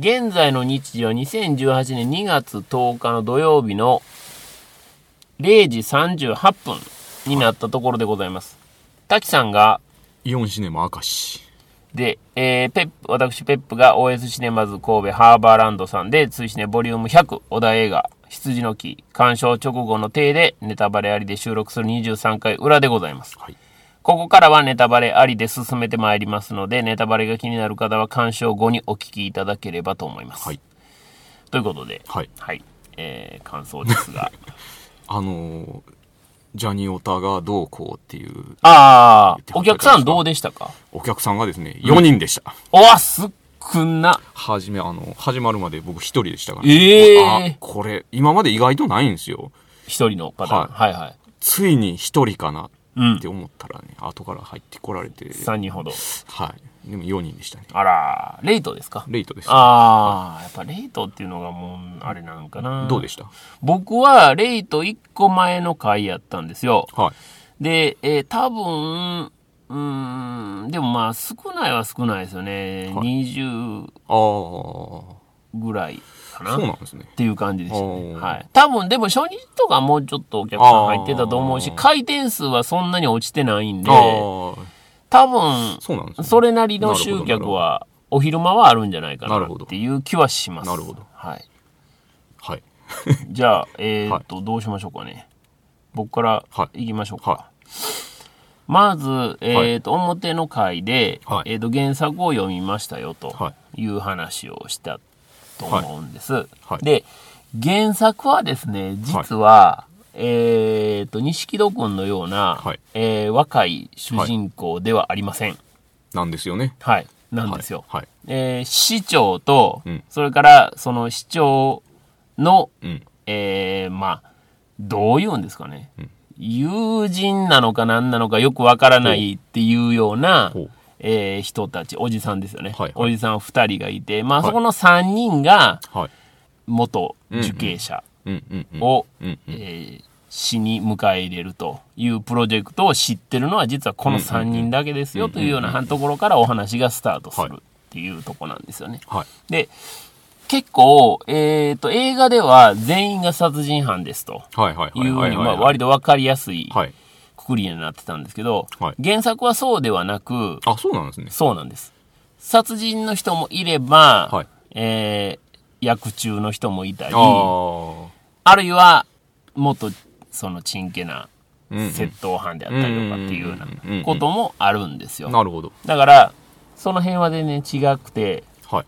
現在の日時は2018年2月10日の土曜日の0時38分になったところでございます。滝さんが、イオンシネマ明石。で、えー、ペップ、私ペップが OS シネマズ神戸ハーバーランドさんで、追試ねボリューム100、小田映画、羊の木、鑑賞直後の体で、ネタバレありで収録する23回裏でございます。はい。ここからはネタバレありで進めてまいりますので、ネタバレが気になる方は鑑賞後にお聞きいただければと思います。はい。ということで、はい。はい、えー、感想ですが。あのージャニオタがどうこうっていうああ、お客さんどうでしたか？お客さんがですね、4人でした。おわ、少な。はじめ、あの、始まるまで僕一人でしたから、ええあ、これ、今まで意外とないんですよ。一人のパターン。はい、はい、ついに一人かなうんって思ったらね、後から入ってこられて、三人ほど。はい。でも4人でしたね。あら、レイトですか？レイトです。ああ、やっぱレイトっていうのがもう、あれなんかな。どうでした？僕はレイト1個前の回やったんですよ。はい。で、えー多分、うーん、でもまあ少ないは少ないですよね。はい20ああ、ぐらいかな。そうなんですねっ。ていう感じでしたね。はい。多分、でも初日とかもうちょっとお客さん入ってたと思うし回転数はそんなに落ちてないんで多分、そうなんですね。それなりの集客は、お昼間はあるんじゃないかなっていう気はします。なるほどはい。はい。じゃあ、えーっと、どうしましょうかね。僕からはい行きましょうか。はまず、えーっと、表の回で、はいえーっと、原作を読みましたよとはいう話をしたと思うんです。はいで、原作はですね、実は、えーっと、錦戸くんのような、はいえー若い主人公ではありません。なんですよね。はい。なんですよ。はい。えー市長と、うんそれからその市長の、うん。えーまあ、どう言うんですかね。友人なのか何なのかよくわからないっていうようなほう、えー人たち、おじさんですよね。はいはいおじさん二人がいて、まあ、はいそこの三人がはい。元受刑者。を、死に迎え入れるというプロジェクトを知ってるのは実はこの3人だけですよというようなところからお話がスタートするっていうところなんですよね。はい。で、結構、えっ、と、映画では全員が殺人犯ですとはいうふうに、割とわかりやすいはい。くくりになってたんですけど、はい原作はそうではなく、あ、そうなんですね。そうなんです。殺人の人もいれば、はいえー、役中の人もいたり、あるいは、もっと、その、ちんけな、窃盗犯であったりとかっていうようなこともあるんですよ。なるほど。だから、その辺は全然違くて、は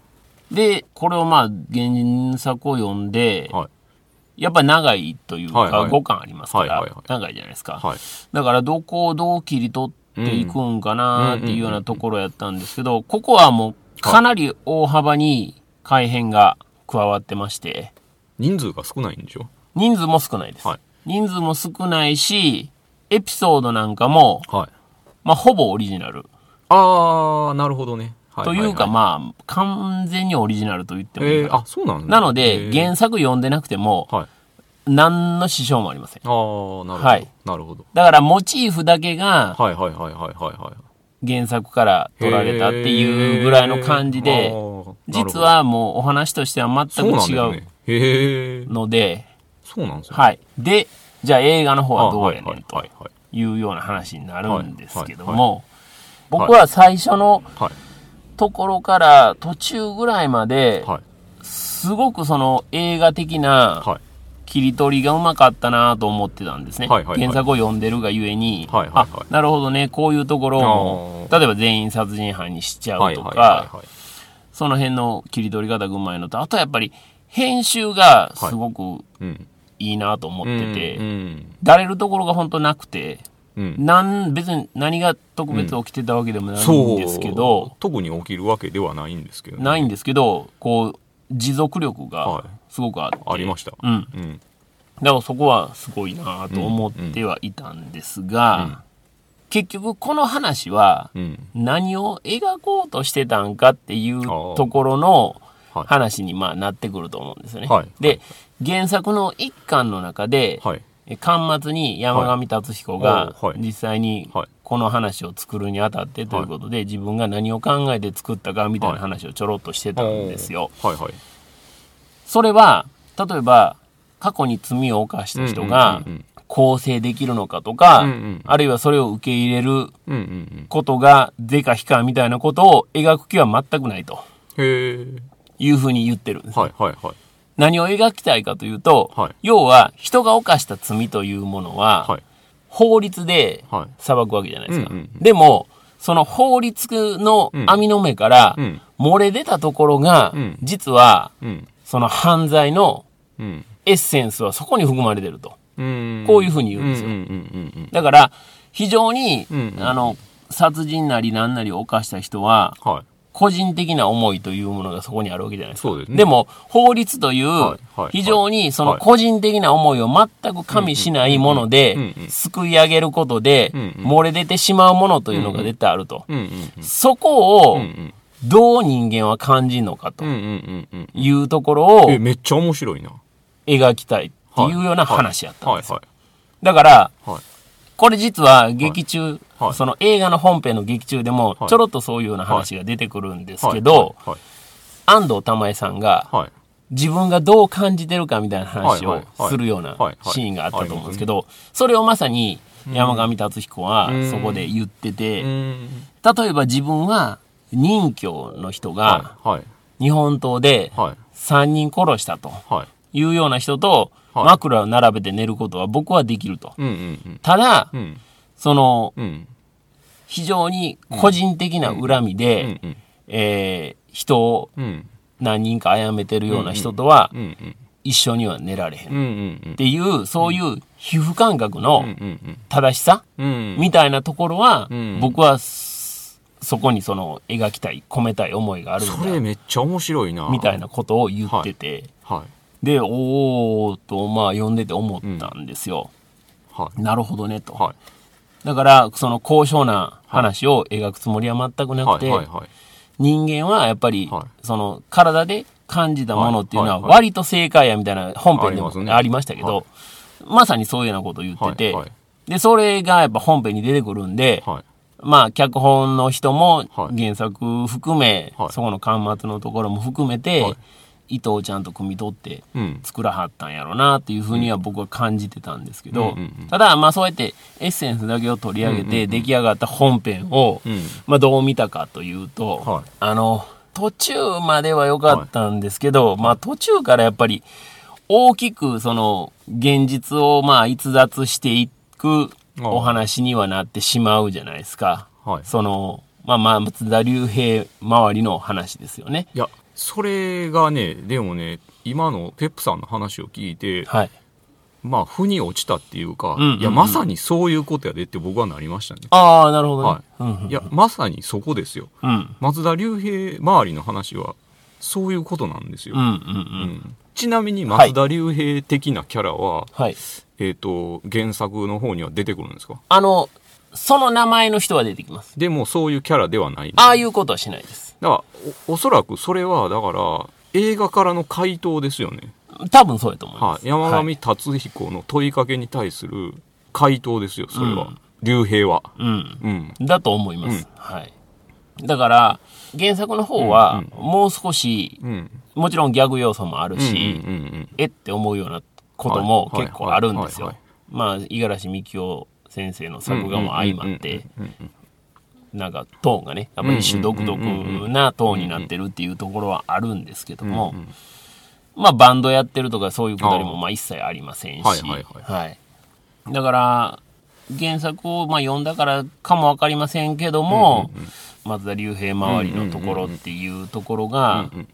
い。で、これをまあ、原作を読んで、はい。やっぱり長いというか、はいはい5巻ありますから、長いじゃないですか。はい。だから、どこをどう切り取っていくんかなっていうようなところやったんですけど、ここはもう、かなり大幅に改変が加わってまして、人数が少ないんでしょ？人数も少ないです。はい人数も少ないし、エピソードなんかも、はい。まあ、ほぼオリジナル。ああ、なるほどね。はというか、あ。まあ、完全にオリジナルと言ってもいいえー。あ、そうなんなので、えー原作読んでなくても、はい。何の支障もありません。ああ、なるほど。はいなるほど。だから、モチーフだけがはいはいはいはいはいはい。原作から取られたっていうぐらいの感じへで、実、はもうお話としてはな全く違う。ので、そうなんですね。はい。で、じゃあ映画の方はどうやねんとはいうような話になるんですけどはいも、僕は最初のはい。ところから途中ぐらいまで、はい。すごくその映画的なはい。切り取りがうまかったなと思ってたんですね。はいはいはい原作を読んでるがゆえに、はいはいはいあ、なるほどね、こういうところも、あ例えば全員殺人犯にしちゃはいはいうとか、はいはい。その辺の切り取り方がうまいのと、あとはやっぱり編集がすごくうん。いいなと思ってて、うん。だれるところが本当なくて、うん。なん、別に何が特別起きてたわけでもない。んですけど、特に起きるわけではないんですけどね。ないんですけど、こう、持続力はいがすごくあって、ありました。うん。うん。だからそこはすごいなと思ってはいたんですが、結局この話はうん。何を描こうとしてたんかっていうところのはい話にまあなってくると思うんですよね。はいで、原作の一巻の中で、はい。え巻末に山上達彦が実際にはいこの話を作るにあたってということで、自分が何を考えて作ったかみたいな話をちょろっとしてたんですよ。それは、例えば、過去に罪を犯した人がうんうんうんうん更生できるのかとか、あるいはそれを受け入れる。ことが是か非かみたいなことを描く気は全くないと。いうふうに言ってるんです。はいはいはい。何を描きたいかというと、はい要は人が犯した罪というものは、はい。法律ではい。裁くわけじゃないですか。うんうんでも、その法律の網の目からうん漏れ出たところが、うん実はうん。その犯罪のうん。エッセンスはそこに含まれてると。うん。こういうふうに言うんですようんうんうんうん。だから、非常に、うんうんあの、殺人なり何なりを犯した人は、はい。個人的な思いというものがそこにあるわけじゃないですか。ですねも、法律という非常にそのはい個人的な思いを全く加味しないものですくい上げることで漏れ出てしまうものというのが絶対あると。そこを。どう人間は感じるのかと。いうところをえ、めっちゃ面白いな。描きたいっていうような話やったんですよ。だから。これ実は劇中、はいその映画の本編の劇中でもはいちょろっとそういうような話が出てくるんですはいけど、はい。安藤玉恵さんがはい。自分がどう感じてるかみたいな話をするようなシーンがあったと思うんですけど、それをまさに山上達彦はうんそこで言ってうて、ん。例えば自分は任教の人が。日本刀ではい。3人殺したとはい。いうような人とはい枕を並べて寝ることは僕はできると。ただ。そのうん。非常に個人的な恨みうんで、うん。えー人をうん。何人か殺めてるような人とはうんうん。一緒には寝られへん。っうんうんうん。ていう、そういう皮膚感覚のうんうん正しさうん。うん。みたいなところはうん、僕はそそこにその描きたい、込めたい思いがあるんそれだ、めっちゃ面白いな。みたいなことを言ってて、はい。で、おーっと、まあ読んでて思ったんですよ。はい。なるほどねと。はい。だから、その高尚な話を描くつもりは全くなはい。くて。人間はやっぱり、はその体で感じたものっていうのは割と正解やみたいな本編でもありましたけど、はいまさにそういうようなことを言ってて、で、それがやっぱ本編に出てくるんで、はい。まあ脚本の人もはい原作含め、はいそこの巻末のところも含めて、はい意図をちゃんと汲み取ってうん。作らはったんやろなっていうふうには僕は感じてたんですけど、ただまあそうやってエッセンスだけを取り上げて出来上がった本編を、うん。まあどう見たかというと、はいあの、途中までは良かったんですけど、まあ途中からやっぱり大きくその現実をまあ逸脱していくお話にはなってしまうじゃないですか。はいその、まあまあ松田龍平周りの話ですよね。いや、それがね、でもね、今のペップさんの話を聞いて、はい。まあ、腑に落ちたっていうか、うんうんうんいや、まさにそういうことやでって僕はなりましたね。ああ、なるほどね。はうんうんい。いや、まさにそこですよ。うん。松田龍平周りの話は、そういうことなんですよ。うんうんう。うんんちなみに松田龍平的なキャラは、はい。えっ、と、原作の方には出てくるんですか？あの、その名前の人は出てきます。でもそういうキャラではない。ああいうことはしないです。だからお、おそらくそれは、だから、映画からの回答ですよね。多分そうやと思います。はい。山はい上達彦の問いかけに対する回答ですよ、それはうん。竜兵は。うん。うん。だと思います。うんはい。だから、原作の方は、もう少し、うん。もちろんギャグ要素もある。し、うん。えって思うようなこともはい結構あるんですよはい。まあ、五十嵐美樹夫先生の作画も相まって、なんかトーンがね、やっぱり一種独特なトーンになってるっていうところはあるんですけども、まあバンドやってるとかそういうくだりもまあ一切ありませんし、はいはいはい。だから、原作をまあ読んだからかもわかりませんけども、松田龍平周りのところっていうところが、うん。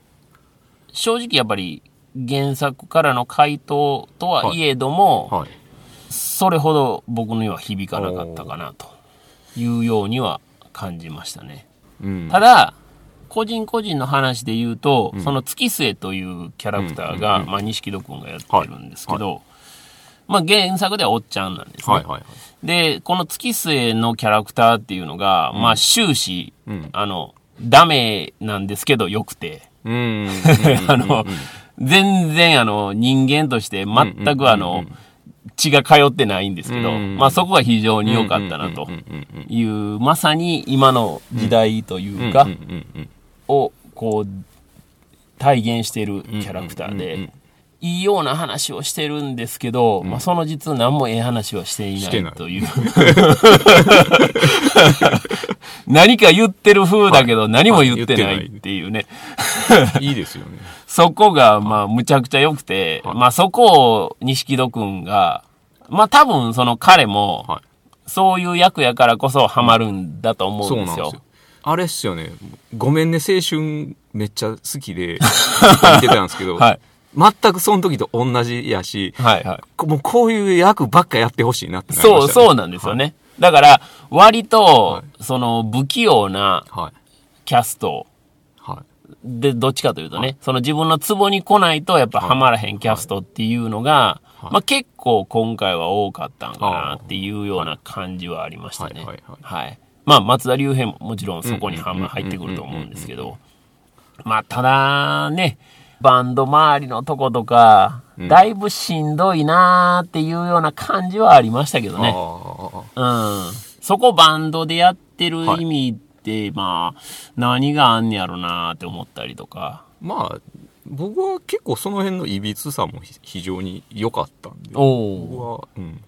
正直やっぱり原作からの回答とはいえども、はい。それほど僕には響かなかったかなというようには感じましたね。うん。ただ、個人個人の話で言うと、その月末というキャラクターが、まあ、錦戸くんがやってるんですけど、まあ、原作ではおっちゃんなんですね。はいはいはい。で、この月末のキャラクターっていうのが、まあ、終始、うんあの、ダメなんですけど、良くて、うん。あの、全然、あの、人間として全くあの、血が通ってないんですけど、うん。まあそこが非常に良かったなと。うんうんうんうんいう、まさに今の時代というか、うんうんうんうんをこう体現しているキャラクターで、うんうんうんいいような話をしてるんですけど、まあ、その実何もええ話はしていないい。という。何か言ってる風だけど何も言ってないっていうね。いいですよね。そこが、まあ、むちゃくちゃ良くて、はい。まあ、そこを錦戸くんが、まあ、多分その彼も、はい。そういう役やからこそハマるんだと思うんですよすよ。。あれっすよね。ごめんね、青春めっちゃ好きで 見てたんですけど、はい。全くその時と同じやし、はいはい。こもうこういう役ばっかやってほしいなってなりそう、ましたねそうなんですよね。だから、割と、はその、不器用なはい。キャストはい。で、どっちかというとね、その自分のツボに来ないと、やっぱハマらへんキャストっていうのが、はいまあ結構今回は多かったんかなっていうような感じはありましたね。はいはいはい。まあ、松田龍平ももちろんそこにはま入ってくると思うんですけど、まあ、ただね、バンド周りのとことか、うんだいぶしんどいなーっていうような感じはありましたけどね。あうん。そこバンドでやってる意味って、まあ、何があんねやろなーって思ったりとか。ーまあ、僕は結構その辺のいびつさもひ非常に良かったんで、お僕は、うん、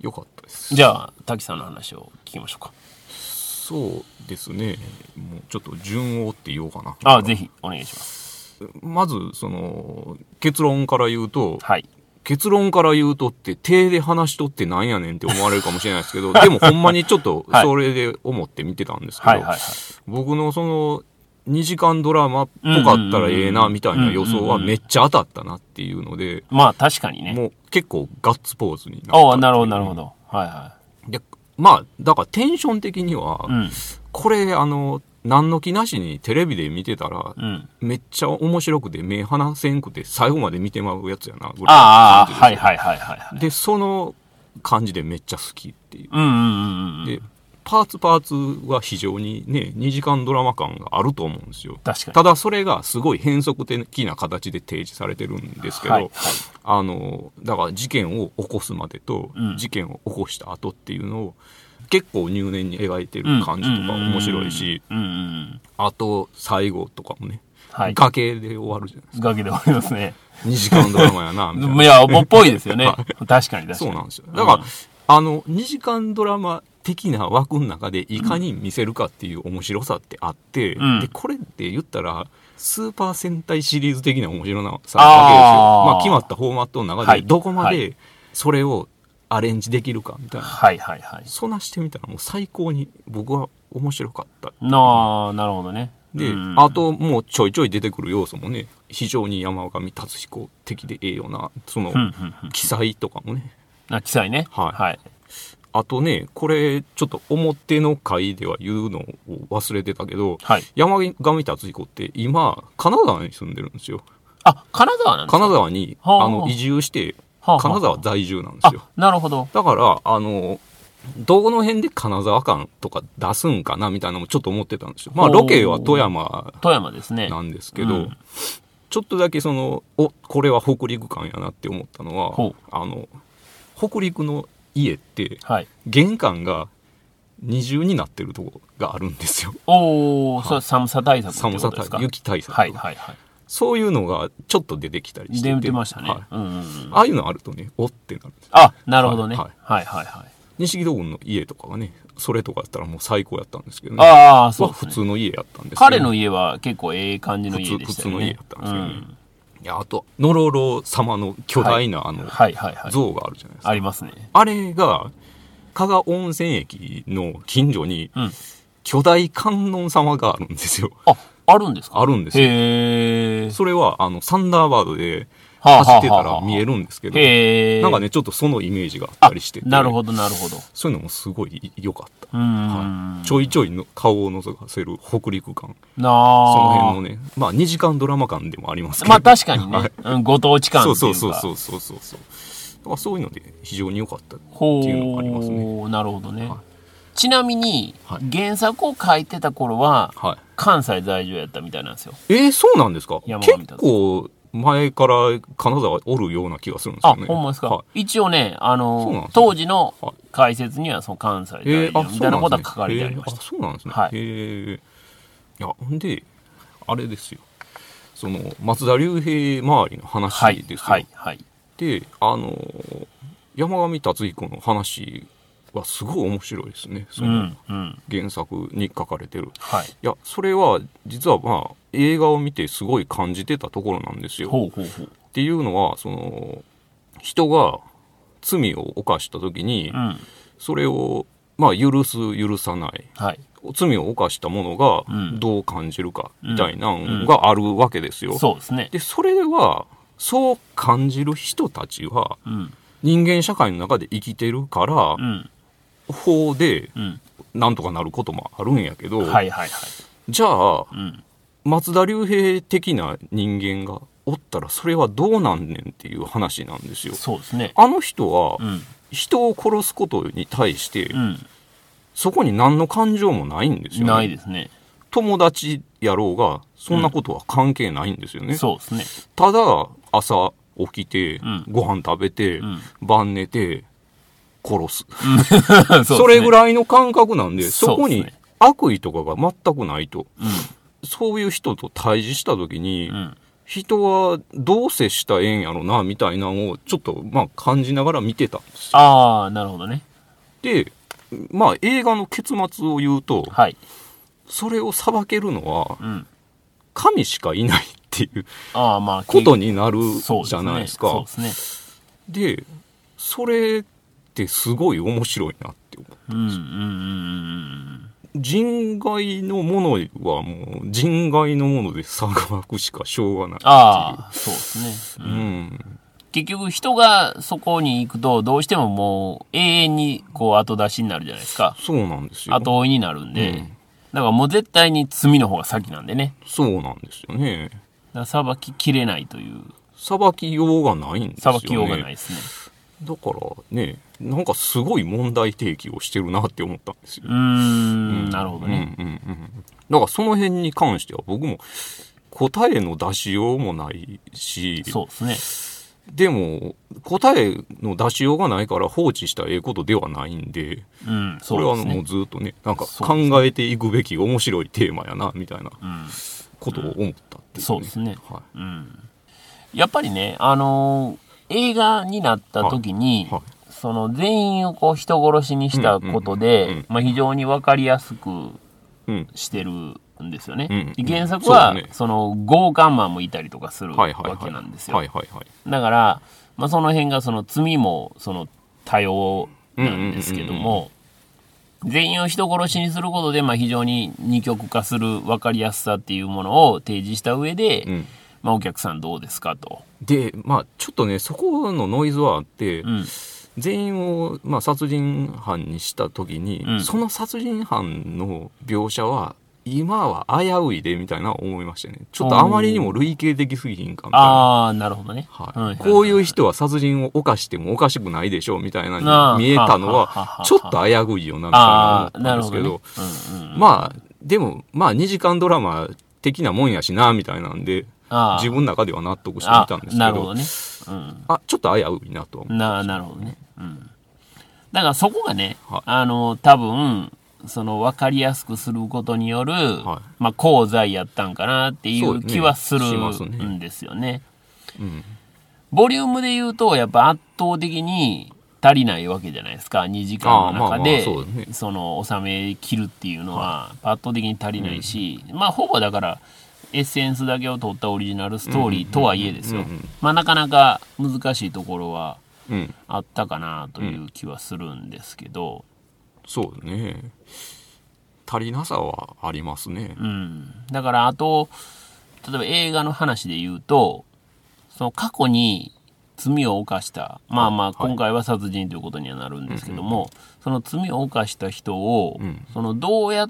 良かったです。じゃあ、滝さんの話を聞きましょうか。そうですね。もうちょっと順を追って言おうかな。あ、ぜひ、お願いします。まず、その、結論から言うと、はい。結論から言うとって、手で話しとってなんやねんって思われるかもしれないですけど、でもほんまにちょっとはいそれで思って見てたんですけど、はいはいはい。僕のその、2時間ドラマっぽかったらええな、みたいな予想はめっちゃ当たったなっていうので、まあ、確かにね。もう結構ガッツポーズになった。ああ、なるほど、なるほど。はいはで、まあ、だからテンション的には、い。うん。これ、あの、何の気なしにテレビで見てたら、うん。めっちゃ面白くて目離せんくて最後まで見てまうやつやな、ぐらいのああ、はいはいはいはいはい。で、その感じでめっちゃ好きっていう。うんうんうんうん。で、パーツパーツは非常にね、2時間ドラマ感があると思うんですよ。確かに。ただそれがすごい変則的な形で提示されてるんですけど、はいはいあの、だから事件を起こすまでと、うん事件を起こした後っていうのを結構入念に描いてる感じとか面白いし、うんうんうん。あと最後とかもね、はい。崖で終わるじゃないです崖で終わりますね。か。2時間ドラマやな、みたいな。いや、っぽいですよね。確かに確かに。そうなんですよ。だから、あの、2時間ドラマ的な枠の中でいかに見せるかっていう面白さってあって、うんで、これって言ったら、スーパー戦隊シリーズ的な面白さなわけですよ。まあ、決まったフォーマットの中はいで、どこまはでそれをアレンジできるかみたいな。はいはいはい。そんなしてみたらもう最高に僕は面白かった。なあ、なるほどね。で、うんあともうちょいちょい出てくる要素もね、非常に山上達彦的でええような、そのうん、うんうん。記載とかもね、あ、記載ね。はいはい。あとね、これ、ちょっと表の回では言うのを忘れてたけど、はい。山上達彦って今、金沢に住んでるんですよ。あ、金沢なんですか？金沢に、はああの、移住して、はあはあ金沢在住なんですよ。あ、なるほど。だから、あの、どの辺で金沢感とか出すんかなみたいなのもちょっと思ってたんですよ。まあ、ロケは富山富山ですね。なんですけど、うんちょっとだけその、お、これは北陸感やなって思ったのは、あの、北陸の家って、はい。玄関が二重になってるとこがあるんですよ。おー、それ寒さ対策って寒さことですか？対雪対策、はいはいはい。そういうのがちょっと出てきたりしてて。ましたね。はいうんうんうん。ああいうのあるとね、おってなるんです。あ、なるほどね。ははいいはいはい。西木戸君の家とかはね、それとかやったらもう最高やったんですけどね。ああ、そうね。通の家やったんですけど彼の家は結構ええ感じの家でしたよね。普通の家やったんですよねうんいや、あと、ノロロ様の巨大なあの。像があるじゃないですか。ありますね。あれが、加賀温泉駅の近所にうん。巨大観音様があるんですよ。あ、あるんですかあるんですよ。へえ。それは、あの、サンダーバードではあ走ってたら見えるんですけど。なんかね、ちょっとそのイメージがあったりしてて、なるほどなるほど。そういうのもすごい良かった。はい、ちょいちょいの顔を覗かせる北陸感。その辺のね、まあ2時間ドラマ感でもありますけど。まあ確かにね はい。うんご当地感ってそいううか。そうそうそうそうそう。だからそういうので非常に良かった。ほっていうのがありますねう、なるほどねはい。ちなみにはい、原作を書いてた頃は、はい。関西在住やったみたいなんですよ。えー、そうなんですか？結達構前から金沢おるような気がするんですあ、よね。ほんまですか、は一応ね、あので、すね当時のはい解説には、その関西い。えー、あ、大みたいなことは書かれてありました。そうなんですね。はいへえ。いや、ほんで、あれですよ。その、松田龍平周りの話はいですよ。、はい、はい。で、あの、山上達彦の話はすごい面白いですね。そうのん、うん。原作に書かれてる。はい。いや、それは、実はまあ、映画を見てすごい感じてたところなんですよ。ほうほうほう。っていうのは、その、人が罪を犯した時にう、ん。それを、まあ、許す、許さない。はい。罪を犯した者がうんどう感じるか、みたいなのがあるわけですよ。そうですね。で、それは、そう感じる人たちは、うん。人間社会の中で生きてるからう、ん。法でうん。なんとかなることもあるんやけど、はいはいはい。じゃあ、うん。松田龍平的な人間がおったらそれはどうなんねんっていう話なんですよ。そうですね。あの人はうん。人を殺すことに対してうん。そこに何の感情もないんですよ、ね。ないですね。友達やろうがそんなことは関係ないんですよね。そうですね。ただ朝起きて、んご飯食べて、ん晩寝て殺す。そそれぐい。らいの感覚なんで、そこに悪意とかが全くないと。うそういう人と対峙した時に、ん。うん。人はどう接したらええんやろな、みたいなのをちょっと、まあ感じながら見てたんですよ。ああ、なるほどね。で、まあ映画の結末を言うと、はい。それを裁けるのはうん。神しかいないっていうああ、まあ、ことになるそうじゃないですか。そうですね。で、それってすごい面白いなって思う。うんうんうんうん人外のものはもう人外のもので裁くしかしょうがない。ああ、そうですね。ううんん。結局人がそこに行くとどうしてももう永遠にこう後出しになるじゃないですか。そうなんですよ。後追いになるんで。うんだからもう絶対に罪の方が先なんでね。そうなんですよね。だから裁ききれないという、裁きようがないんですよね。裁きようがないですね。だからね、なんかすごい問題提起をしてるなって思ったんですようー。ん、なるほどね。うんうんうん。だからその辺に関しては僕も答えの出しようもないし、そうですね。でも答えの出しようがないから放置したらええことではないんで、うん、それはもう。ずっとね、なんか考えていくべき面白いテーマやな、みたいなうん、ことを思ったっていう、そうですね。はうん。やっぱりね、あのー映画になった時に、い。はい。その全員をこう人殺しにしたことでん、まあ非常にわかりやすくうん。してるんですよね。うんで原作は、その強ンもいたりとかするわ。けなんですよ。だから、まあその辺がその罪もその多様なんですけども、全員を人殺しにすることで、まあ非常に二極化する分かりやすさっていうものを提示した上で、うん。まあお客さんどうですかと。で、まあちょっとね、そこのノイズはあって、うん。全員を、まあ、殺人犯にした時に、うんその殺人犯の描写は今は危ういでみたいな思いましたねちょっとあまりにも類型的すぎひんかみたいな、ああ、なるほどね。はいこういう人は殺人を犯してもおかしくないでしょうみたいなに見えたのはちょっと危ういよなみたいな思なるほどね。ったんですけどうんうん、まあでもまあ2時間ドラマ的なもんやしなみたいなんで自分の中では納得してみあたんですけどなるほどね。うん。あちょっと危ういなとな、なるほどね。うん。だからそこがね、はい。あの、多分、その分かりやすくすることによる、はまあ、功罪やったんかなっていそう気はするんですよね。うん。ボリュームで言うと、やっぱ圧倒的に足りないわけじゃないですか。2時間の中でその、収め切るっていうのは、圧倒的に足りないし、まあ、ほぼだから、エッセンスだけを取ったオリジナルストーリーとはいえですよ。まあ、なかなか難しいところはうんあったかなという気はするんですけど、そうね。足りなさはありますね。うん。だから、あと、例えば映画の話で言うと、その過去に罪を犯した、まあまあ、はい。今回は殺人ということにはなるんですけども、その罪を犯した人を、うん。そのどうや、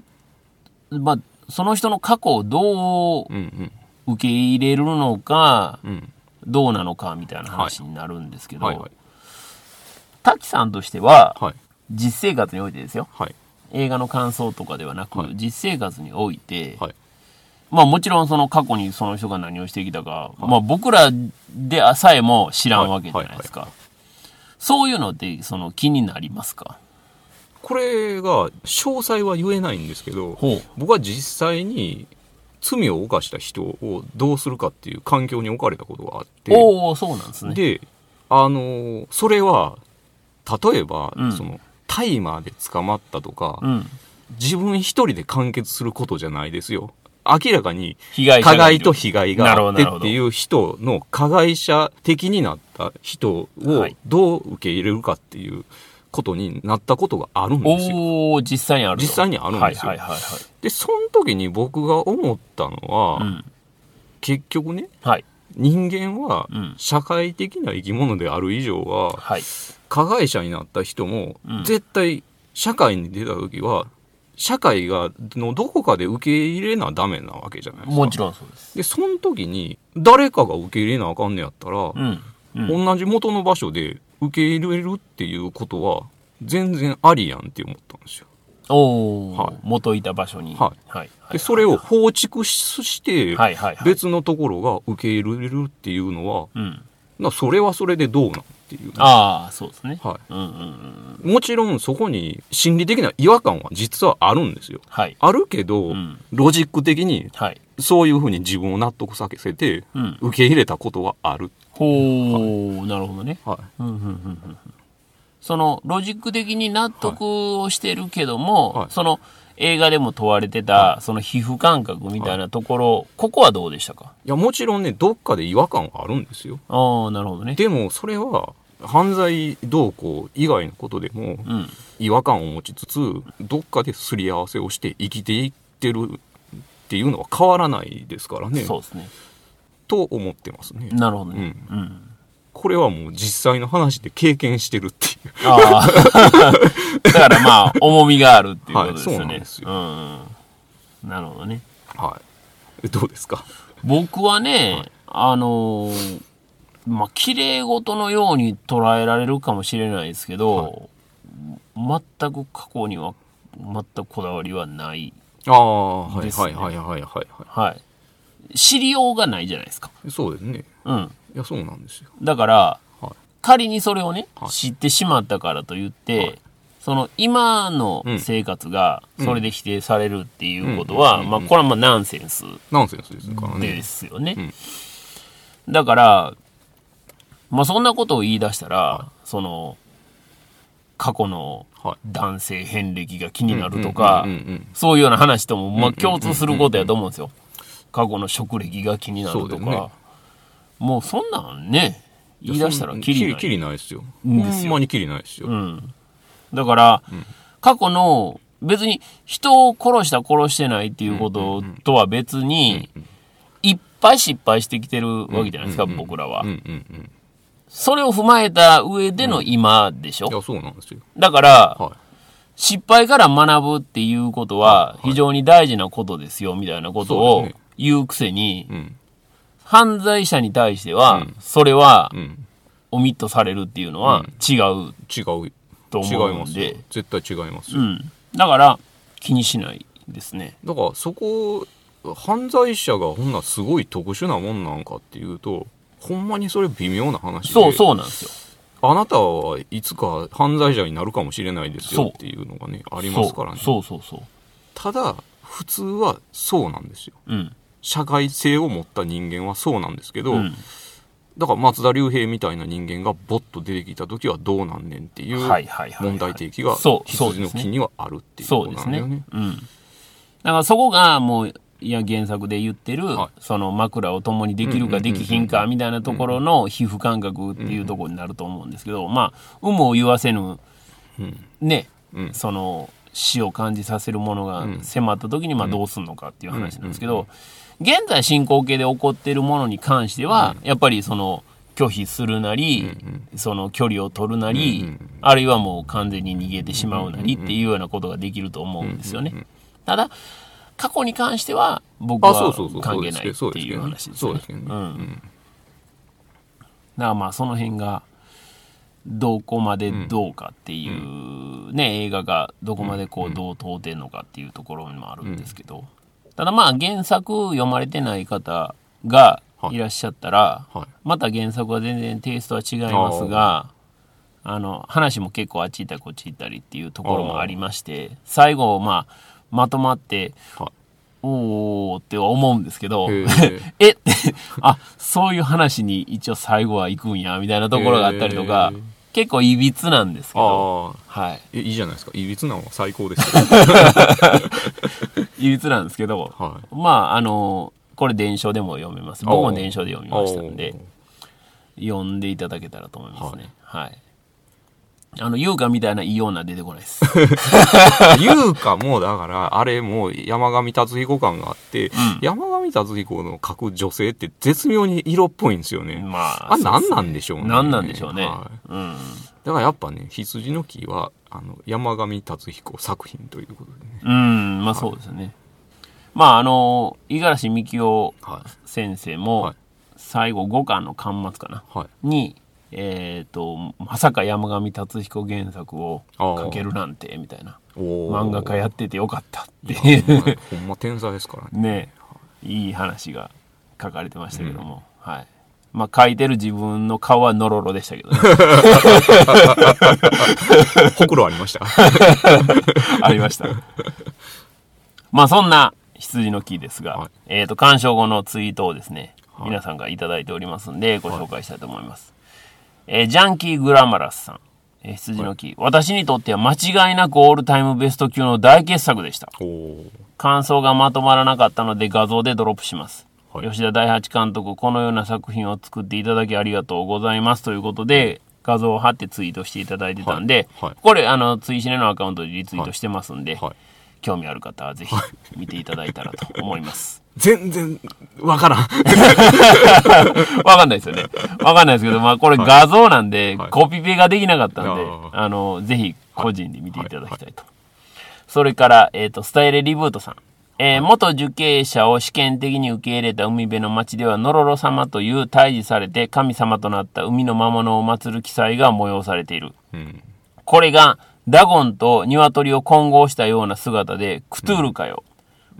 まあ、その人の過去をどううんうん。受け入れるのか、うん。どうなのかみたいな話になるんですけど、はいはい滝さんとしては、はい実生活においてですよ。はい映画の感想とかではなく、はい実生活において、はいまあもちろんその過去にその人が何をしてきたか、まあ僕らでさえも知らんわけじゃないですか。そういうのってその気になりますか？これが詳細は言えないんですけど。僕は実際に罪を犯した人をどうするかっていう環境に置かれたことがあっておおそうなんですね。であのそれは例えば、うんそのタイマーで捕まったとか、うん。自分一人で完結することじゃないですよ明らかに被害者加害と被害があってっていう人の加害者的になった人をはいどう受け入れるかっていうことになったことがあるんですよ。おお実際にあると実際にあるんですよはいはいはいで、その時に僕が思ったのは、はい。うん。結局ね、はい。人間はうん社会的な生き物である以上は、はい。加害者になった人もうん絶対社会に出た時は、社会がのどこかで受け入れなダメなわけじゃないですか。もちろんそうです。で、その時に誰かが受け入れなあかんねやったら、うん。うん。同じ元の場所で受け入れるっていうことは全然ありやんって思ったんですよ。おお、はい元いた場所に。はいはい。で、それを放逐して。別のところが受け入れるっていうのは、うん。なそれはそれでどうなん？っていうね、ああ、そうですね。はうんうんうん。い。もちろんそこに心理的な違和感は実はあるんですよ。はい。あるけど、うんロジック的にはい。そういうふうに自分を納得させて、うん。受け入れたことはある。ほう、なるほどね。はい。うんうんうんうんそのロジック的に納得をしてるけども、はいその映画でも問われてた、その皮膚感覚みたいなところ、ここはどうでしたか？いや、もちろんね、どっかで違和感はあるんですよ。ああ、なるほどね。でも、それは、犯罪動向以外のことでも、うん。違和感を持ちつつ、どっかですり合わせをして生きていってるっていうのは変わらないですからね。そうですね。と思ってますね。なるほどね。うん。これはもう実際の話で経験してるっていう。ああ。だからまあ、重みがあるっていうことですよね。はいそうなんですようんうん。なるほどね。はい。どうですか？僕はね、あのーまあ、綺麗事のように捉えられるかもしれないですけど、全く過去には全くこだわりはない。ああ、はいはいはいはいはいははい。知りようがないじゃないですか。い。そうですね。うん。いや、そうなんですよ。だから、はい仮にそれをね、はい知ってしまったからといって、はいその今のうん生活がそれで否定されるっていうことうんは、うんまあこれはまあナンセンスナンセンスですからね。ですよね。うんだから、まあそんなことを言い出したら、その、過去のはい。男性遍歴が気になるとかそういうような話とも、まあ共通することやと思うんですよ。過去の職歴が気になるとか。もうそんなんね、言い出したらキリない。きりないですよ。ほんまにきりないですよ。うん。だから、過去の、別に人を殺した殺してないっていうこととは別に、いっぱい失敗してきてるわけじゃないですか、うんうんうん僕らはうん。うんうん。それを踏まえた上での今でしょ、いや、そうなんですよ。だから、は失敗から学ぶっていうことは非常に大事なことですよ、みたいなことを言うくせに、い。うん。犯罪者に対してはうん、それはうん。オミットされるっていうのは違う違う。と違思うんいます。絶対違いますよ。うん。だから、気にしないですね。だから、そこ、犯罪者がほんならすごい特殊なもんなんかっていうと、ほんまにそれ微妙な話で。そうそうなんですよ。あなたはいつか犯罪者になるかもしれないですそうよっていうのがね、ありますからね。そうそうそうただ、普通はそうなんですよ。そう。うん。社会性を持った人間はそうなんですけど、うん。だから松田龍平みたいな人間がボッと出てきた時はどうなんねんっていう問題提起がそうそうですね羊の木にはあるっていうことそうですね。なんだよね。うん。だからそこがもう、いや原作で言ってる、はい。その枕を共にできるかできひんかみたいなところの皮膚感覚っていうところになると思うんですけど、まあ、有無を言わせぬ、ね、うん。その死を感じさせるものが迫った時にまあどうすんのかっていう話なんですけど、現在進行形で起こっているものに関しては、やっぱりその拒否するなり、その距離を取るなり、あるいはもう完全に逃げてしまうなりっていうようなことができると思うんですよね。ただ、過去に関しては僕あ、は。関係ないっていう話ですね。だからまあその辺がどこまでどうかっていうね、映画がどこまでこうどう問うてんのかっていうところもあるんですけど、ただまあ原作読まれてない方がはい。いらっしゃったら、はい。また原作は全然テイストは違いますが、あの、話も結構あっち行ったりこっち行ったりっていうところもありまして、最後、まあ、まとまって、はい。おーって思うんですけど、えって、あ、そういう話に一応最後は行くんや、みたいなところがあったりとか結構いびつなんですけど。はい。え、いいじゃないですか。いびつなのは最高ですよ。いびつなんですけど、はまあ、あの、これ伝承でも読めます。僕も伝承で読みましたんで、読んでいただけたらと思いますね。はい。あの、優香みたいないい女出てこないです。優香も、だから、あれも山上達彦感があって、ん山上達彦の描く女性って絶妙に色っぽいんですよね。まあ、あ、そうですなんなんでしょうね。なんなんでしょうね。はうん。いだからやっぱね、羊の木は、あの、山上達彦作品ということでね。うん、まあそうですよね。まあ、あの、五十嵐美樹夫はい。先生も、はい最後5巻の巻末かな。はい。に、えっ、と、まさか山上達彦原作を書けるなんて、みたいな。漫画家やっててよかったっていう。ほんま天才ですからね。ねいい話が書かれてましたけども、はい。まあ書いてる自分の顔はノロロでしたけどね。ほくろありました。ありました。まあそんな羊の木ですが、はいえっ、と、鑑賞後のツイートをですね、はい皆さんがいただいておりますんで、ご紹介したいと思います。えージャンキーグラマラスさん。えー羊の木、私にとっては間違いなくオールタイムベスト級の大傑作でした。感想がまとまらなかったので画像でドロップします。はい吉田大八監督、このような作品を作っていただきありがとうございますということで、画像を貼ってツイートしていただいてたんで、はいはいこれ、あの、追試ねのアカウントでリツイートしてますんで、はい。興味ある方はぜひ見ていただいたらと思います。全然、わからん。わかんないですよね。わかんないですけど、まあこれ画像なんで、はいコピペができなかったんで、ああの、ぜひ個人で見ていただきたいと。それから、えっ、と、スタイルリブートさん。えー元受刑者を試験的に受け入れた海辺の町では、ノロロ様という退治されて神様となった海の魔物を祀る記載が催されている。うん。これが、ダゴンと鶏を混合したような姿で、クトゥールかよ。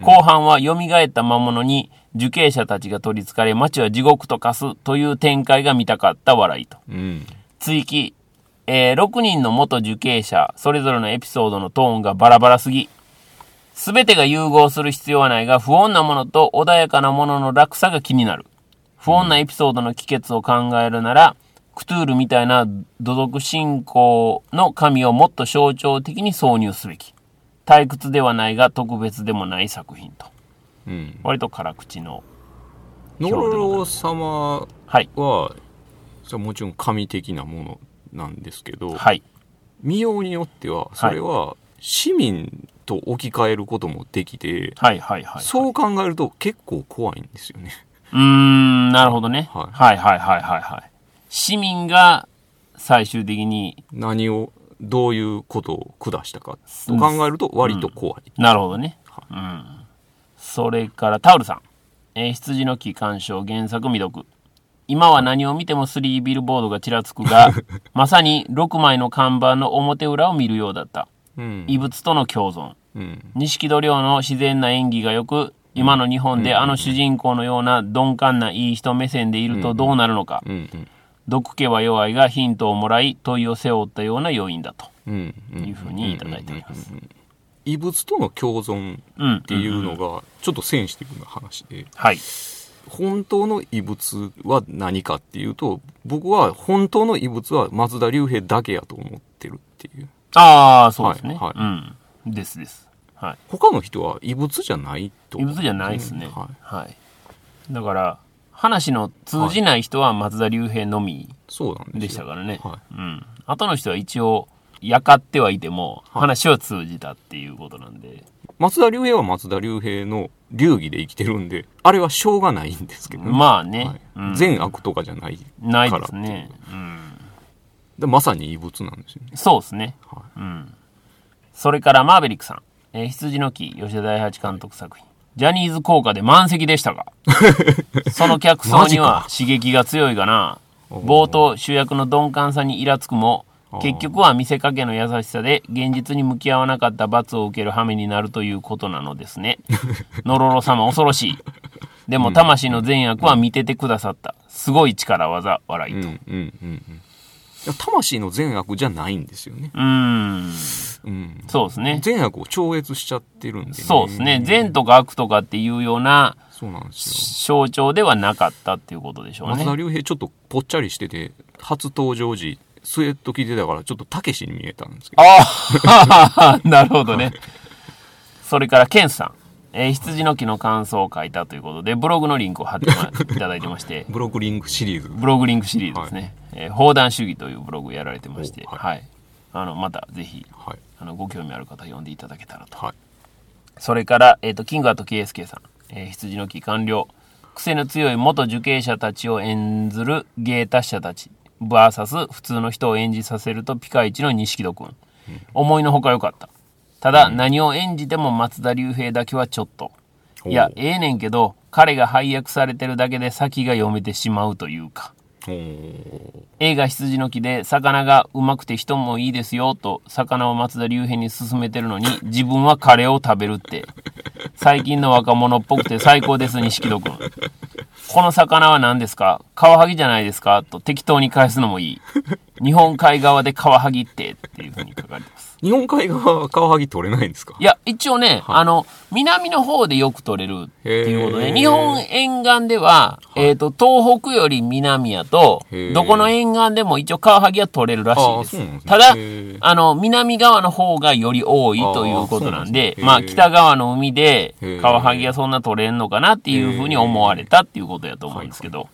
後半は蘇った魔物に受刑者たちが取り憑かれ、街は地獄と化すという展開が見たかった笑いと。うん。追記。えー6人の元受刑者、それぞれのエピソードのトーンがバラバラすぎ。すべてが融合する必要はないが、不穏なものと穏やかなものの落差が気になる。不穏なエピソードの帰結を考えるなら、クトゥールみたいな土族信仰の神をもっと象徴的に挿入すべき。退屈ではないが特別でもない作品と。うん。割と辛口の。ノロロ様はい。は、それはもちろん神的なものなんですけど、はい。見ようによっては、それは市民と置き換えることもできて、はいはいはい。そう考えると結構怖いんですよね。うーん、なるほどね。はいはいはいはいはいはい。市民が最終的に、何を、どういうことを下したかと考えると割と怖い。なるほどね。うん。それからタオルさん。えー羊の木鑑賞原作未読。今は何を見ても3ビルボードがちらつくが、まさに6枚の看板の表裏を見るようだった。うん。異物との共存。うん。錦戸亮の自然な演技が良く、今の日本であの主人公のような鈍感ないい人目線でいるとどうなるのか。うん。うん。毒気は弱いがヒントをもらい問いを背負ったような要因だというふうにいただいております。異物との共存うん。っていうのがちょっとセンシティブな話で、はい。本当の異物は何かっていうと、僕は本当の異物は松田龍平だけやと思ってるっていう。ああ、そうですね。はいうん。ですです。はい。他の人は異物じゃないと異物じゃないですね。はい。はい。だから、話の通じない人は松田龍平のみでしたからね。はうん。後の人は一応、やかってはいても、はい話は通じたっていうことなんで。松田龍平は松田龍平の流儀で生きてるんで、あれはしょうがないんですけどね。まあね。はいうん善悪とかじゃないないからですね。うん。でまさに異物なんですよね。そうですね。はうん。それからマーベリックさん。えー羊の木、吉田大八監督作品。ジャニーズ効果で満席でしたが。その客層には刺激が強いがな。冒頭主役の鈍感さにイラつくも、結局は見せかけの優しさで現実に向き合わなかった罰を受ける羽目になるということなのですね。ノロロ様恐ろしい。でも魂の善悪は見ててくださった。すごい力技、笑いと。うんうんうんうんいや魂の善悪じゃないんですよね。うーん。うん。そうですね。善悪を超越しちゃってるんで、ね。そうですね。善とか悪とかっていうようなそうなんですよ。象徴ではなかったっていうことでしょうね松。田龍平ちょっとぽっちゃりしてて、初登場時、スウェット着てたから、ちょっとたけしに見えたんですけど。ああ、なるほどね。それから、ケンさん。えー羊の木の感想を書いたということで、ブログのリンクを貼ってまいただいてまして、ブログリンクシリーズ。ブログリンクシリーズですね。えー砲弾主義というブログをやられてまして、おははい。あの、またぜひ、はい。あの、ご興味ある方読んでいただけたらと。はい。それから、えっ、と、キングアート KSK さん。えー羊の木完了。癖の強い元受刑者たちを演ずる芸達者たち。バーサス普通の人を演じさせるとピカイチの錦戸くん。思いのほか良かった。ただ、何を演じても松田龍平だけはちょっと。いやええねんけど、彼が配役されてるだけで先が読めてしまうというか。映画羊の木で魚がうまくて人もいいですよと魚を松田龍平に勧めてるのに 自分はカレーを食べるって。最近の若者っぽくて最高です錦戸君。この魚は何ですか？カワハギじゃないですか？と適当に返すのもいい。日本海側でカワハギってっていうふうに書かれてます。日本海側はカワハギ取れないんですか？いや一応ね、あの南の方でよく取れるっていうことへー。で日本沿岸では、えっ、と東北より南やとへー。どこの沿岸でも一応カワハギは取れるらしいです。あそうなんですね。ただへー。あの南側の方がより多いということなんであーそうなんですね。まあ北側の海でへー。カワハギがそんな取れんのかなっていうふうに思われたっていうことやと思うんですけど、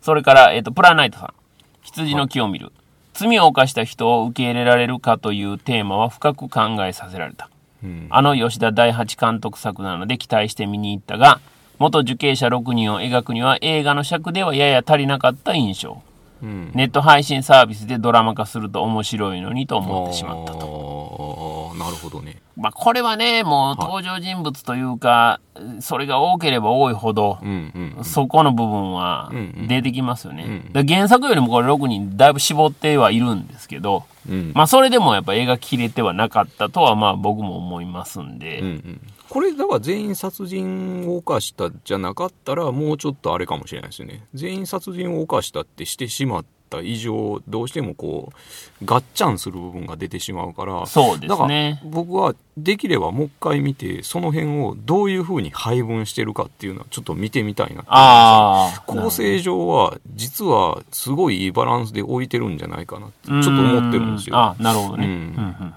それから、えっ、と、プラナイトさん。羊の木を見る。罪を犯した人を受け入れられるかというテーマは深く考えさせられた。うん。あの吉田大八監督作なので期待して見に行ったが、元受刑者6人を描くには映画の尺ではやや足りなかった印象。うん。ネット配信サービスでドラマ化すると面白いのにと思ってしまったと。なるほどね。まあこれはね、もう登場人物というか、それが多ければ多いほど、うんうん。そこの部分はうんうん出てきますよね。うんだから原作よりもこれ6人だいぶ絞ってはいるんですけど、うん。まあそれでもやっぱ映画切れてはなかったとはまあ僕も思いますんで、うんうん。これ、だから全員殺人を犯したじゃなかったら、もうちょっとあれかもしれないですよね。全員殺人を犯したってしてしまった以上、どうしてもこう、ガッチャンする部分が出てしまうから、そうでだからすね。僕はできればもう一回見て、その辺をどういうふうに配分してるかっていうのはちょっと見てみたいなあ構成上は、実はすごいいいバランスで置いてるんじゃないかなって、ちょっと思ってるんですよ。あなるほどね。うんうんうんうんうん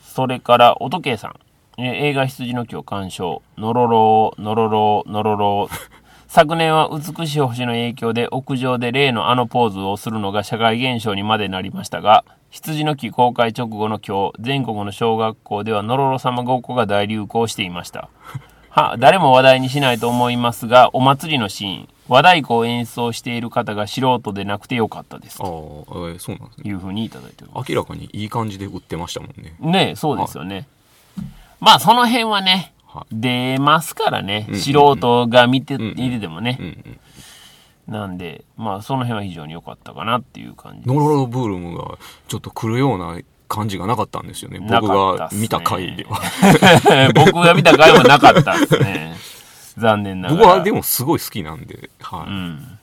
それから、音圭さん。えー映画羊の木を鑑賞。のろろー、のろろー、のろろー。昨年は美しい星の影響で屋上で例のあのポーズをするのが社会現象にまでなりましたが、羊の木公開直後の今日、全国の小学校ではのろろ様ごっこが大流行していました。は、誰も話題にしないと思いますが、お祭りのシーン、和太鼓を演奏している方が素人でなくてよかったです。ああ、とえーそうなんですね。いうふうにいただいております。明らかにいい感じで売ってましたもんね。ねえそうですよね。まあ、その辺はね、は出ますからね。うん素人が見て、見ててもね。なんで、まあ、その辺は非常に良かったかなっていう感じ。ノロロブールムがちょっと来るような感じがなかったんですよね。な僕が見た回では。僕が見た回はなかったですね。残念ながら。僕はでもすごい好きなんで。はい。うん。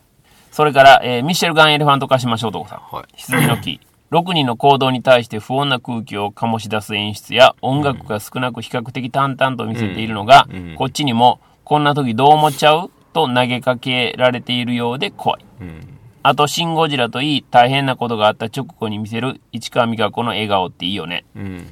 それから、えーミシェルガン・エレファント化しましょう、男さん。はい。羊の木。6人の行動に対して不穏な空気を醸し出す演出や音楽が少なく比較的淡々と見せているのが、うんうんこっちにもこんな時どう思っちゃうと投げかけられているようで怖い。うん。あと、シン・ゴジラといい大変なことがあった直後に見せる市川美香子の笑顔っていいよね。うん。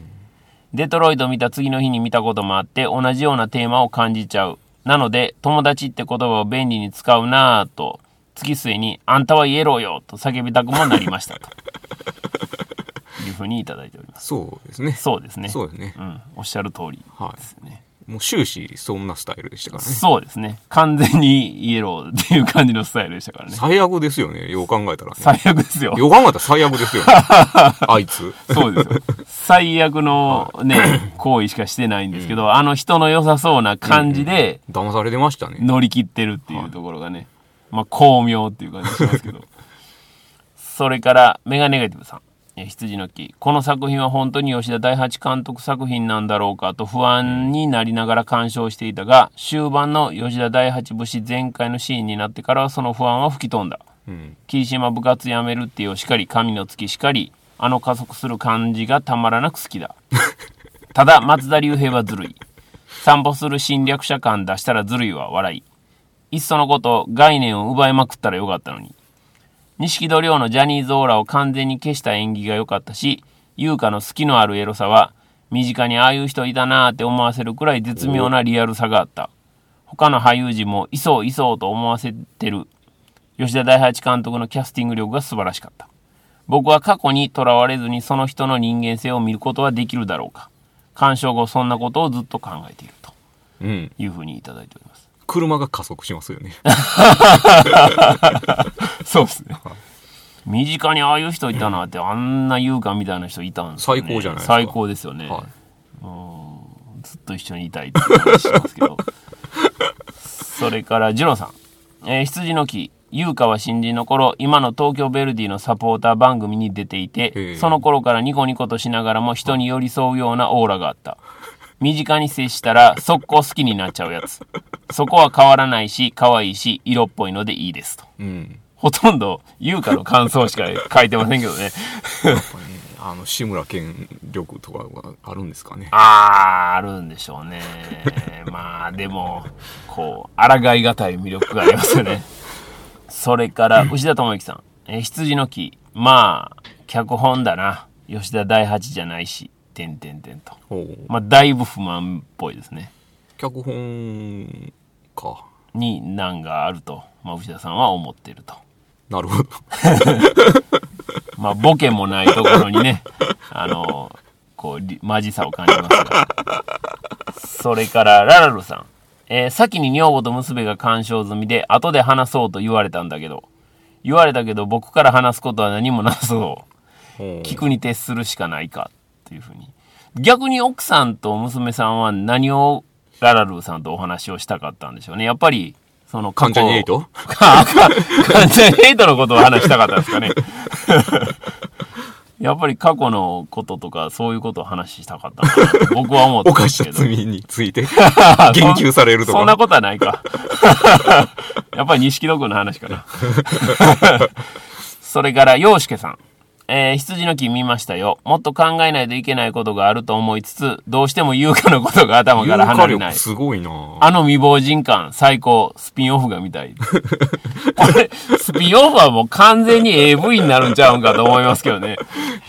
デトロイト見た次の日に見たこともあって同じようなテーマを感じちゃう。なので、友達って言葉を便利に使うなぁと、月末に、あんたはイエローよと叫びたくもなりましたと。いうふうにいただいております。そうですね。そうですね。そうですね。うん、おっしゃる通りはですね。い。もう終始そんなスタイルでしたからね。そうですね。完全にイエローっていう感じのスタイルでしたからね。最悪ですよね。よう考えたらね。最悪ですよ。よう考えたら最悪ですよね。あいつ。そうですよ。最悪のね、行為しかしてないんですけど、あの人の良さそうな感じで騙されてましたね。乗り切ってるっていうところがね、まあ巧妙っていう感じしますけど。それから、メガネガティブさん。えー羊の木。この作品は本当に吉田大八監督作品なんだろうかと不安になりながら鑑賞していたが、終盤の吉田大八節全開のシーンになってからはその不安は吹き飛んだ。うん。霧島部活やめるってよしかり、神の月しかり、あの加速する感じがたまらなく好きだ。ただ、松田龍平はずるい。散歩する侵略者感出したらずるいわ、笑い。いっそのこと、概念を奪いまくったらよかったのに。錦戸亮のジャニーズオーラを完全に消した演技が良かったし、優香の好きのあるエロさは、身近にああいう人いたなーって思わせるくらい絶妙なリアルさがあった。他の俳優陣もいそういそうと思わせてる吉田大八監督のキャスティング力が素晴らしかった。僕は過去にとらわれずにその人の人間性を見ることはできるだろうか。鑑賞後そんなことをずっと考えているとうん。いうふうにいただいております。車が加速しますよね。そうですね。身近にああいう人いたなって、あんな優香みたいな人いたんですよね。最高じゃないですか最高ですよね。はずっと一緒にいたいって話しますけど。それから、ジュノさん。えー羊の木。優香は新人の頃、今の東京ヴェルディのサポーター番組に出ていへて、えその頃からニコニコとしながらも人に寄り添うようなオーラがあった。身近に接したら速攻好きになっちゃうやつ。そこは変わらないし、可愛いし、色っぽいのでいいですと。い。うん。ほとんど優香の感想しか書いてませんけどね。やっぱりね、あの、志村けん力とかがあるんですかね。あー、あるんでしょうね。まあ、でも、こう、抗いがたい魅力がありますよね。それから、牛田智之さん。えー羊の木。まあ、脚本だな。吉田大八じゃないし、てんてんてんと。まあ、だいぶ不満っぽいですね。脚本か。に難があると、まあ、牛田さんは思っていると。なるほど。まあ、ボケもないところにね、あの、こう、りマジさを感じますが。それから、ララルさん。えー先に女房と娘が干渉済みで、後で話そうと言われたんだけど、言われたけど僕から話すことは何もなさそう聞くに徹するしかないか、っていうふうに。逆に奥さんと娘さんは何をララルーさんとお話をしたかったんでしょうね。やっぱり、その過去、関ジャニエイト？関ジャニエイトのことを話したかったんですかね。やっぱり過去のこととか、そういうことを話したかった僕は思って犯したますけど。罪について 言及されるとか。そんなことはないか。やっぱり錦戸君の話かな。それから、洋介さん。えー羊の木見ましたよ。もっと考えないといけないことがあると思いつつ、どうしても優香のことが頭から離れない。すごいなあの未亡人感、最高。スピンオフが見たい。これ、スピンオフはもう完全に AV になるんちゃうんかと思いますけどね。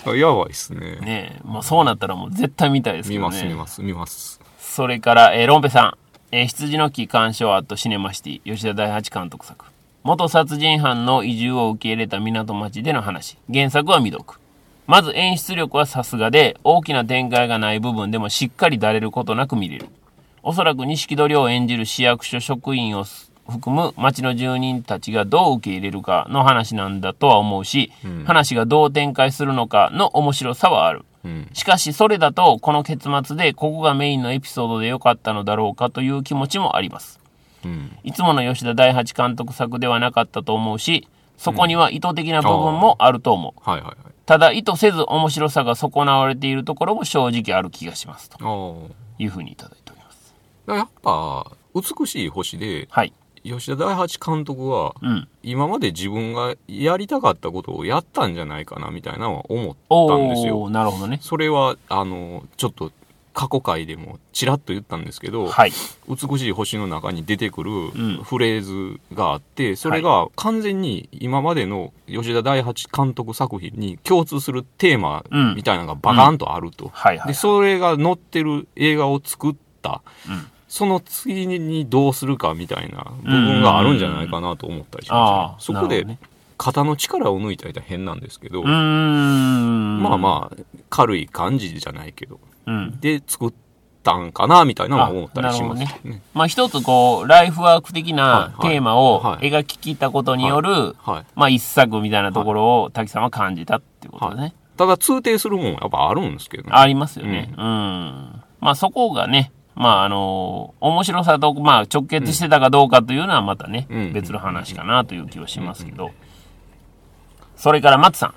やばいっすね。ねえ、まあそうなったらもう絶対見たいですけどね。見ます見ます見ます。それから、えーロンペさん。えー羊の木鑑賞アットシネマシティ、吉田大八監督作。元殺人犯の移住を受け入れた港町での話。原作は未読。まず演出力はさすがで、大きな展開がない部分でもしっかりだれることなく見れる。おそらく錦戸亮を演じる市役所職員を含む町の住人たちがどう受け入れるかの話なんだとは思うし、話がどう展開するのかの面白さはある。うん。しかしそれだとこの結末でここがメインのエピソードでよかったのだろうかという気持ちもあります。うん。いつもの吉田大八監督作ではなかったと思うし、そこには意図的な部分もあると思う。はいはいはい。ただ意図せず面白さが損なわれているところも正直ある気がします。とああ。いうふうにいただいております。やっぱ、美しい星で、はい。吉田大八監督は、うん。今まで自分がやりたかったことをやったんじゃないかなみたいなのは思ったんですおよ。ー、なるほどね。それは、あの、ちょっと過去回でもちらっと言ったんですけど、はい。美しい星の中に出てくるん。フレーズがあって、それが完全に今までの吉田大八監督作品に共通するテーマうんみたいなのがバカンとあると。で、それが載ってる映画を作った、うん。その次にどうするかみたいな部分があるんじゃないかなと思ったりしました、ね。そこでね肩の力を抜いたりは変なんですけど。まあまあ軽い感じじゃないけど、あ。うん。で作ったんかなみたいなのは思ったりしますあなるほね。まあ一つこう、ライフワーク的なはいはいテーマをはい描き切ったことによる、はい。まあ一作みたいなところを滝さんは感じたっていうことですね。ただ通底するもんはやっぱあるんですけどね。ありますよね。うん。まあそこがね、まああの、面白さと、まあ直結してたかどうかというのはまたね、うん別の話かなという気はしますけど。それから松さん。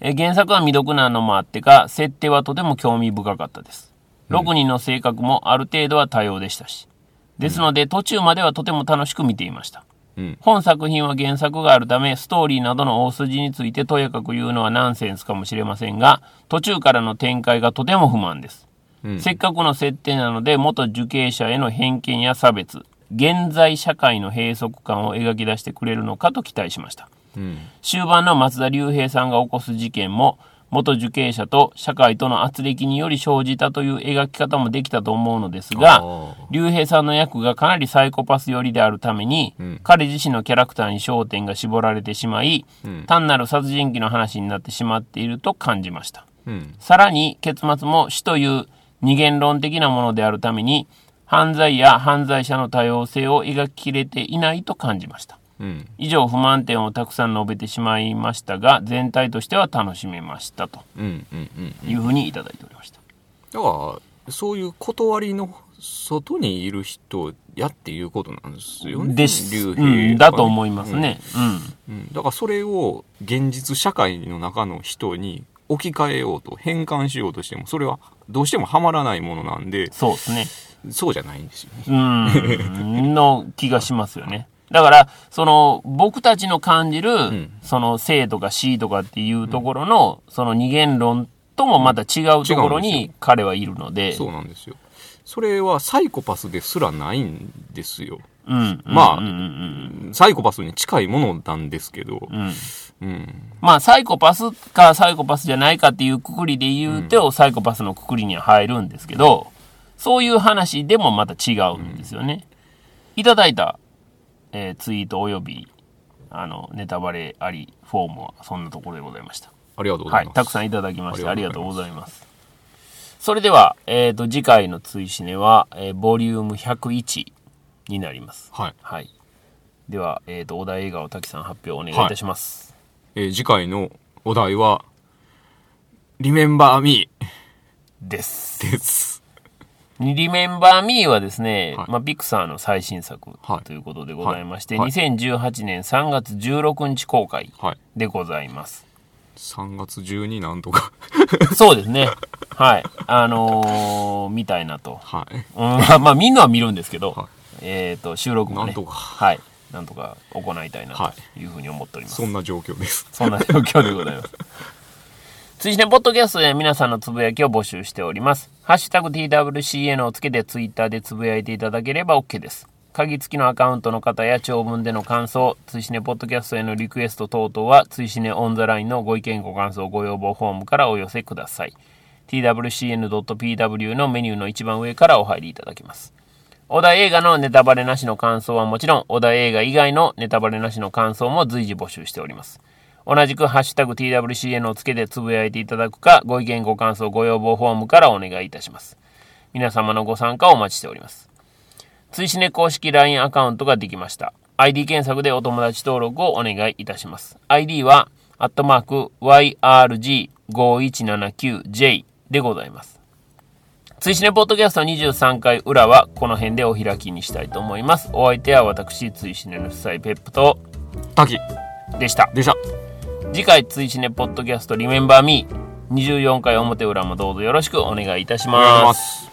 えー原作は未読なのもあってか、設定はとても興味深かったです。6人の性格もある程度は多様でしたし。ですので、途中まではとても楽しく見ていました。うん。本作品は原作があるため、ストーリーなどの大筋についてとやかく言うのはナンセンスかもしれませんが、途中からの展開がとても不満です。うん。せっかくの設定なので、元受刑者への偏見や差別、現在社会の閉塞感を描き出してくれるのかと期待しました。うん。終盤の松田龍平さんが起こす事件も、元受刑者と社会との圧力により生じたという描き方もできたと思うのですが、竜兵さんの役がかなりサイコパス寄りであるために、うん彼自身のキャラクターに焦点が絞られてしまい、うん単なる殺人鬼の話になってしまっていると感じました。うん。さらに結末も死という二元論的なものであるために、犯罪や犯罪者の多様性を描ききれていないと感じました。うん。以上不満点をたくさん述べてしまいましたが、全体としては楽しめましたと。いうふうにいただいておりました。だから、そういう断りの外にいる人やっていうことなんですよね。です。竜う兵ん、だと思いますね。うんうん、だからそれを現実社会の中の人に置き換えようと変換しようとしてもそれはどうしてもはまらないものなんでそうですね。そうじゃないんですよね。うん、の気がしますよね。だから、その、僕たちの感じる、んその、生とか死とかっていうところの、その二元論ともまた違うところに彼はいるので、そうなんですよ。それはサイコパスですらないんですよ。うん。まあうんうんうんサイコパスに近いものなんですけど、うん。うん。うん、まあ、サイコパスかサイコパスじゃないかっていうくくりで言うと、サイコパスのくくりには入るんですけど、そういう話でもまた違うんですよね。いただいた、えーツイートおよび、あの、ネタバレありフォームはそんなところでございました。ありがとうござはいい、ます。たくさんいただきましてあありりがとうござざいます。それでは、えっ、と、次回の追試ねは、えーボリューム101になります。はい。はい。では、えっ、と、お題映画を滝さん発表お願いいたします。えー次回のお題は、Remember Me です。です。リメンバー・ミーはですね、はいまあ、ピクサーの最新作はいということでございまして、はい2018年3月16日公開はい。でございます。3月中になんとか。そうですね。はい。あのー、みたいなと。はい。うん、まあ、みんなは見るんですけど、はいえっ、と、収録もね、なんとかはい。なんとか行いたいなはというふうに思っております。そんな状況です。そんな状況でございます。追試ねポッドキャストで皆さんのつぶやきを募集しております。ハッシュタグ TWCN をつけてツイッターでつぶやいていただければ OK です。鍵付きのアカウントの方や長文での感想、追試ねポッドキャストへのリクエスト等々は、追試ねオンザラインのご意見ご感想ご要望フォームからお寄せください。twcn.pw のメニューの一番上からお入りいただけます。小田映画のネタバレなしの感想はもちろん、小田映画以外のネタバレなしの感想も随時募集しております。同じく、ハッシュタグ TWCN をつけてつぶやいていただくか、ご意見ご感想ご要望フォームからお願いいたします。皆様のご参加をお待ちしております。追試ね公式 LINE アカウントができました。ID 検索でお友達登録をお願いいたします。ID は、アットマーク YRG5179J でございます。追試ねポッドキャスト23回裏はこの辺でお開きにしたいと思います。お相手は私、追試ねの夫妻ペップと滝でした。でした。次回追試ねポッドキャストリメンバーミー24回表裏もどうぞよろしくお願いいたしま。す。